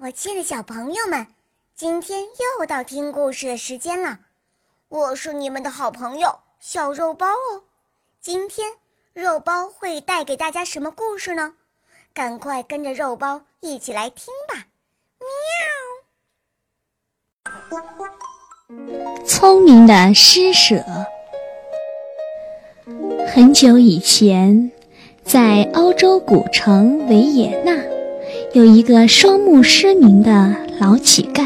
我亲爱的小朋友们，今天又到听故事的时间了。我是你们的好朋友小肉包哦。今天肉包会带给大家什么故事呢？赶快跟着肉包一起来听吧！喵。聪明的施舍。很久以前，在欧洲古城维也纳。有一个双目失明的老乞丐，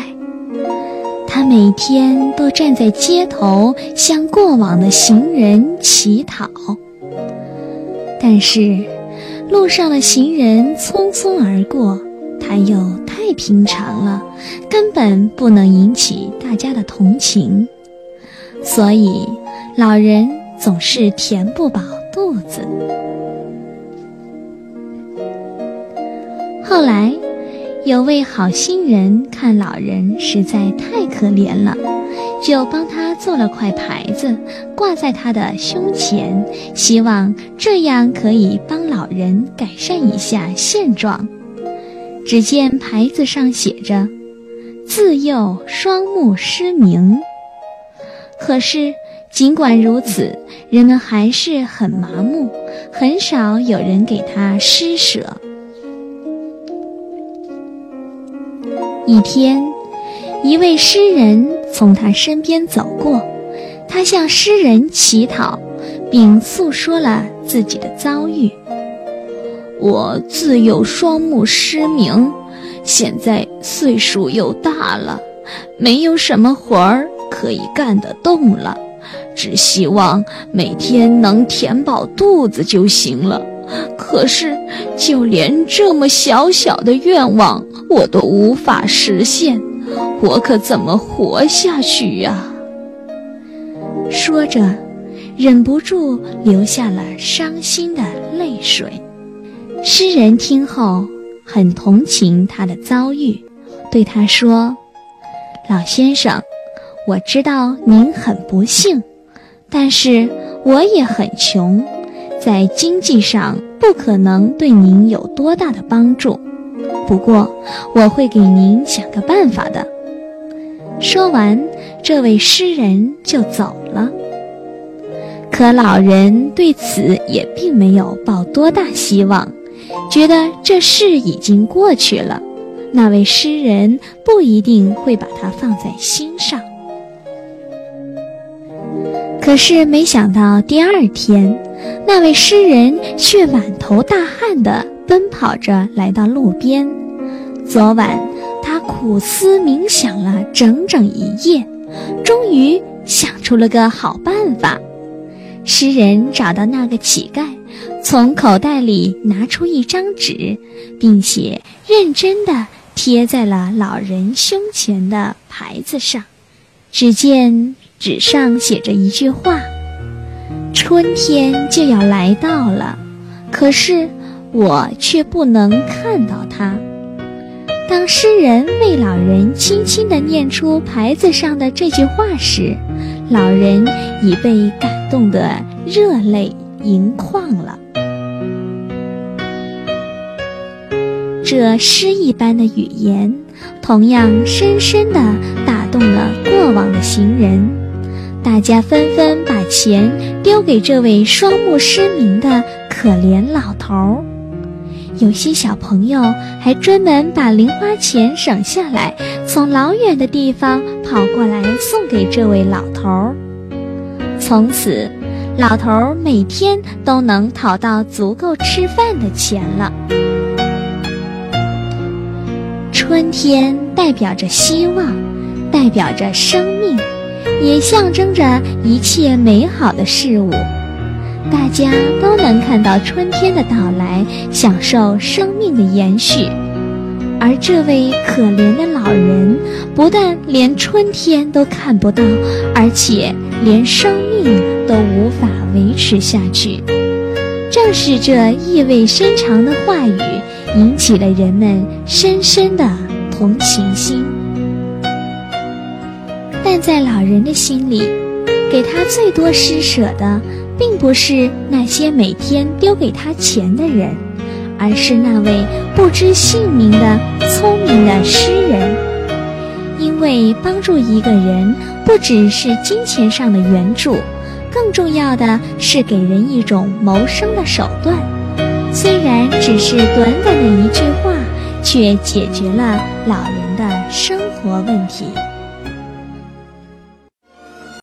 他每天都站在街头向过往的行人乞讨。但是，路上的行人匆匆而过，他又太平常了，根本不能引起大家的同情，所以老人总是填不饱肚子。后来，有位好心人看老人实在太可怜了，就帮他做了块牌子，挂在他的胸前，希望这样可以帮老人改善一下现状。只见牌子上写着“自幼双目失明”，可是尽管如此，人们还是很麻木，很少有人给他施舍。一天，一位诗人从他身边走过，他向诗人乞讨，并诉说了自己的遭遇。我自幼双目失明，现在岁数又大了，没有什么活儿可以干得动了，只希望每天能填饱肚子就行了。可是，就连这么小小的愿望，我都无法实现，我可怎么活下去呀？说着，忍不住流下了伤心的泪水。诗人听后很同情他的遭遇，对他说：“老先生，我知道您很不幸，但是我也很穷。”在经济上不可能对您有多大的帮助，不过我会给您想个办法的。说完，这位诗人就走了。可老人对此也并没有抱多大希望，觉得这事已经过去了，那位诗人不一定会把它放在心上。可是没想到第二天。那位诗人却满头大汗地奔跑着来到路边。昨晚他苦思冥想了整整一夜，终于想出了个好办法。诗人找到那个乞丐，从口袋里拿出一张纸，并且认真地贴在了老人胸前的牌子上。只见纸上写着一句话。春天就要来到了，可是我却不能看到它。当诗人为老人轻轻地念出牌子上的这句话时，老人已被感动得热泪盈眶了。这诗一般的语言，同样深深地打动了过往的行人。大家纷纷把钱丢给这位双目失明的可怜老头儿，有些小朋友还专门把零花钱省下来，从老远的地方跑过来送给这位老头儿。从此，老头儿每天都能讨到足够吃饭的钱了。春天代表着希望，代表着生命。也象征着一切美好的事物，大家都能看到春天的到来，享受生命的延续。而这位可怜的老人，不但连春天都看不到，而且连生命都无法维持下去。正是这意味深长的话语，引起了人们深深的同情心。但在老人的心里，给他最多施舍的，并不是那些每天丢给他钱的人，而是那位不知姓名的聪明的。的诗人。因为帮助一个人不只是金钱上的援助，更重要的是给人一种谋生的手段。虽然只是短短的一句话，却解决了老人的生活问题。